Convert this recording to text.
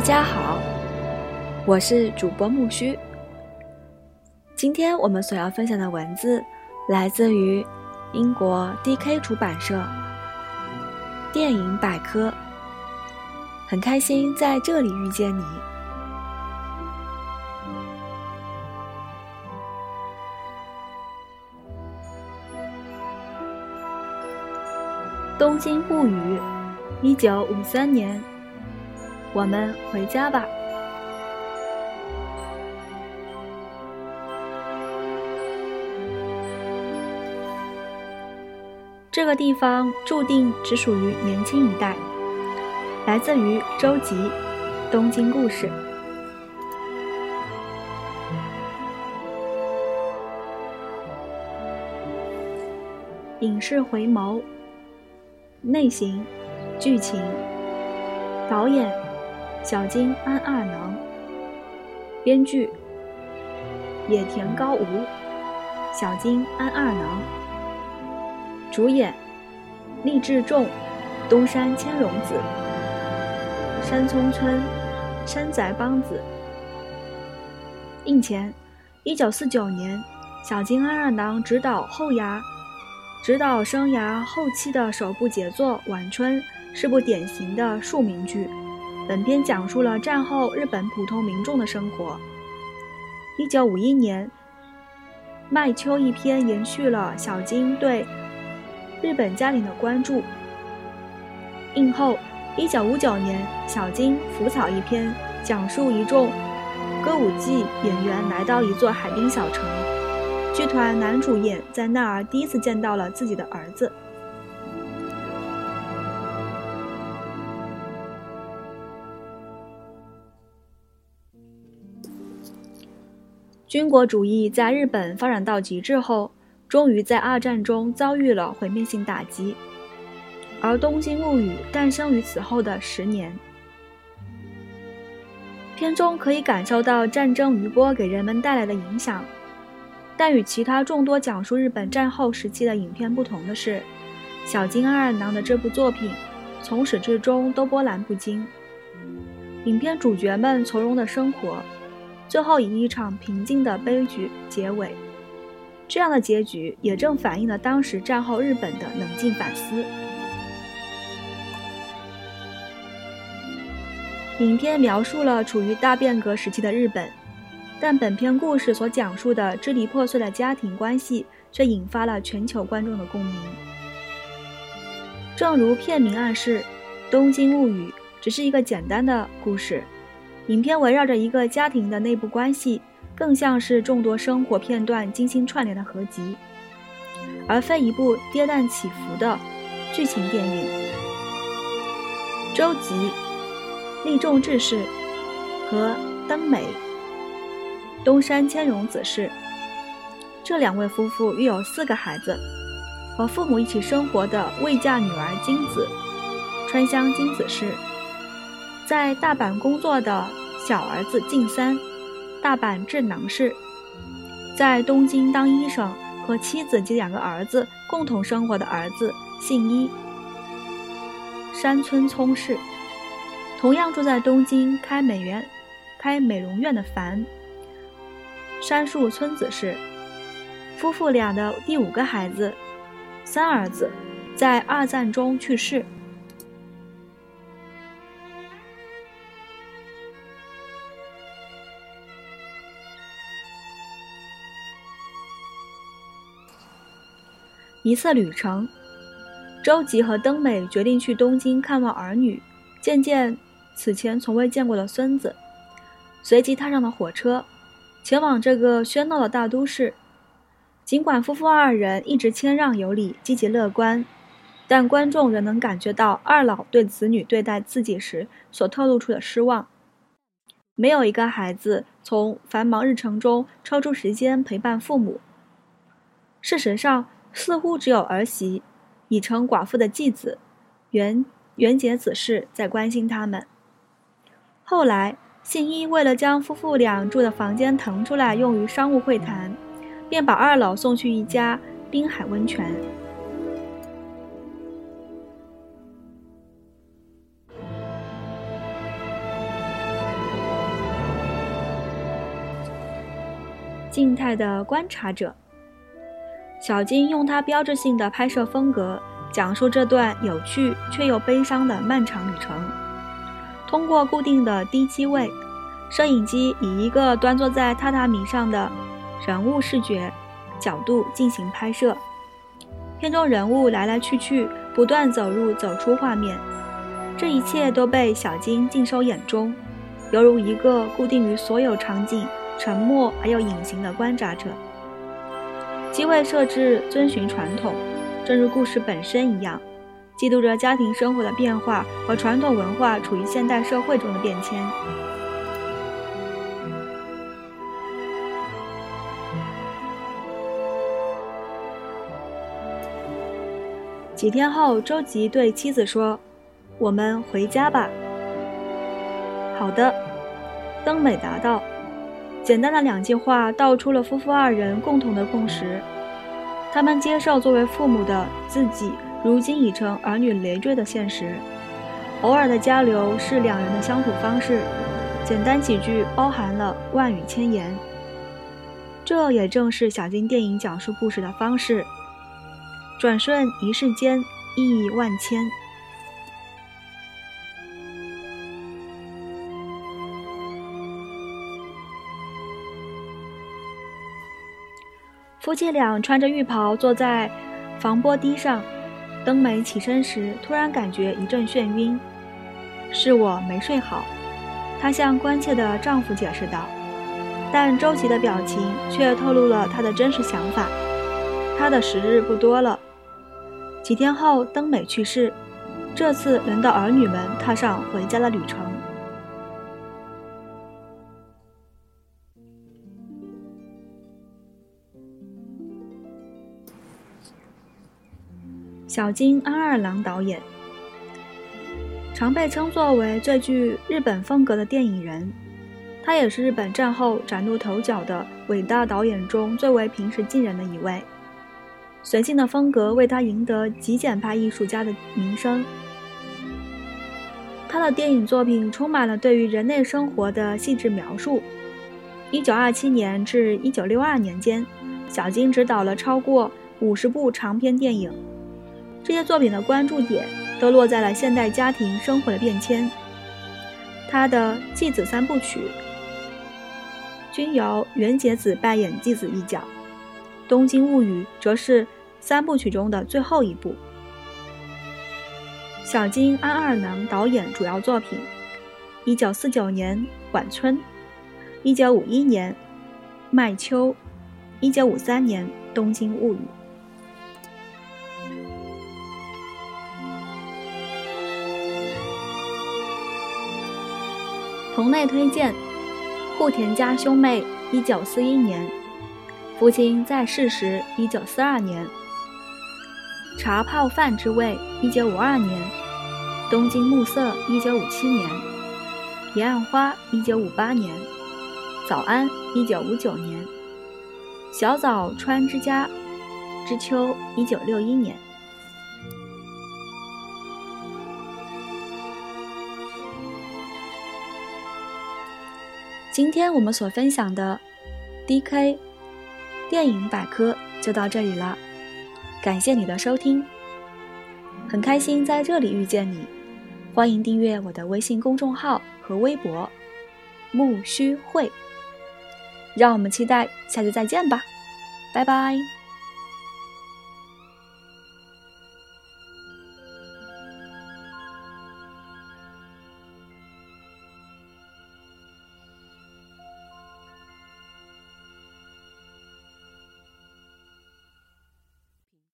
大家好，我是主播木须。今天我们所要分享的文字来自于英国 D.K 出版社《电影百科》，很开心在这里遇见你。《东京物语》，一九五三年。我们回家吧。这个地方注定只属于年轻一代。来自于周吉，《东京故事》。影视回眸，内型，剧情，导演。小金安二郎，编剧。野田高吾，小金安二郎，主演。立志重、东山千荣子、山村村、山宅邦子。印前，一九四九年，小金安二郎执导后牙，执导生涯后期的首部杰作《晚春》，是部典型的庶民剧。本片讲述了战后日本普通民众的生活。一九五一年，《麦秋》一篇延续了小津对日本家庭的关注。映后，一九五九年，小津《浮草》一篇讲述一众歌舞伎演员来到一座海滨小城，剧团男主演在那儿第一次见到了自己的儿子。军国主义在日本发展到极致后，终于在二战中遭遇了毁灭性打击。而《东京物语》诞生于此后的十年。片中可以感受到战争余波给人们带来的影响，但与其他众多讲述日本战后时期的影片不同的是，小津安二郎的这部作品从始至终都波澜不惊。影片主角们从容的生活。最后以一场平静的悲剧结尾，这样的结局也正反映了当时战后日本的冷静反思。影片描述了处于大变革时期的日本，但本片故事所讲述的支离破碎的家庭关系却引发了全球观众的共鸣。正如片名暗示，《东京物语》只是一个简单的故事。影片围绕着一个家庭的内部关系，更像是众多生活片段精心串联的合集，而非一部跌宕起伏的剧情电影。周吉、立重志士和登美、东山千荣子氏这两位夫妇育有四个孩子，和父母一起生活的未嫁女儿金子、川乡金子氏。在大阪工作的小儿子静三，大阪智囊氏；在东京当医生和妻子及两个儿子共同生活的儿子信一，山村聪氏；同样住在东京开美院、开美容院的凡，山树村子氏。夫妇俩的第五个孩子，三儿子，在二战中去世。一次旅程，周吉和登美决定去东京看望儿女，见见此前从未见过的孙子。随即踏上了火车，前往这个喧闹的大都市。尽管夫妇二人一直谦让有礼、积极乐观，但观众仍能感觉到二老对子女对待自己时所透露出的失望。没有一个孩子从繁忙日程中抽出时间陪伴父母。事实上，似乎只有儿媳已成寡妇的继子袁袁杰此事在关心他们。后来信一为了将夫妇俩住的房间腾出来用于商务会谈便把二老送去一家滨海温泉。静态的观察者小金用他标志性的拍摄风格，讲述这段有趣却又悲伤的漫长旅程。通过固定的低机位，摄影机以一个端坐在榻榻米上的人物视觉角度进行拍摄。片中人物来来去去，不断走入走出画面，这一切都被小金尽收眼中，犹如一个固定于所有场景、沉默而又隐形的观察者。机位设置遵循传统，正如故事本身一样，记录着家庭生活的变化和传统文化处于现代社会中的变迁。几天后，周吉对妻子说：“我们回家吧。”“好的。”登美答道。简单的两句话道出了夫妇二人共同的共识：他们接受作为父母的自己如今已成儿女累赘的现实。偶尔的交流是两人的相处方式，简单几句包含了万语千言。这也正是小金电影讲述故事的方式。转瞬一世间，意义万千。夫妻俩穿着浴袍坐在防波堤上，登美起身时，突然感觉一阵眩晕。是我没睡好，她向关切的丈夫解释道。但周琦的表情却透露了他的真实想法。他的时日不多了。几天后，登美去世，这次轮到儿女们踏上回家的旅程。小津安二郎导演，常被称作为最具日本风格的电影人，他也是日本战后崭露头角的伟大导演中最为平实近人的一位。随性的风格为他赢得极简派艺术家的名声。他的电影作品充满了对于人类生活的细致描述。一九二七年至一九六二年间，小金执导了超过五十部长篇电影，这些作品的关注点都落在了现代家庭生活的变迁。他的继子三部曲均由原节子扮演继子一角。《东京物语》则是三部曲中的最后一部。小津安二郎导演主要作品：一九四九年《晚春》，一九五一年《麦秋》，一九五三年《东京物语》。同类推荐：户田家兄妹，一九四一年。父亲在世时，一九四二年；茶泡饭之味，一九五二年；东京暮色，一九五七年；彼岸花，一九五八年；早安，一九五九年；小早川之家之秋，一九六一年。今天我们所分享的 D.K。电影百科就到这里了，感谢你的收听，很开心在这里遇见你，欢迎订阅我的微信公众号和微博。木须会，让我们期待下期再见吧，拜拜。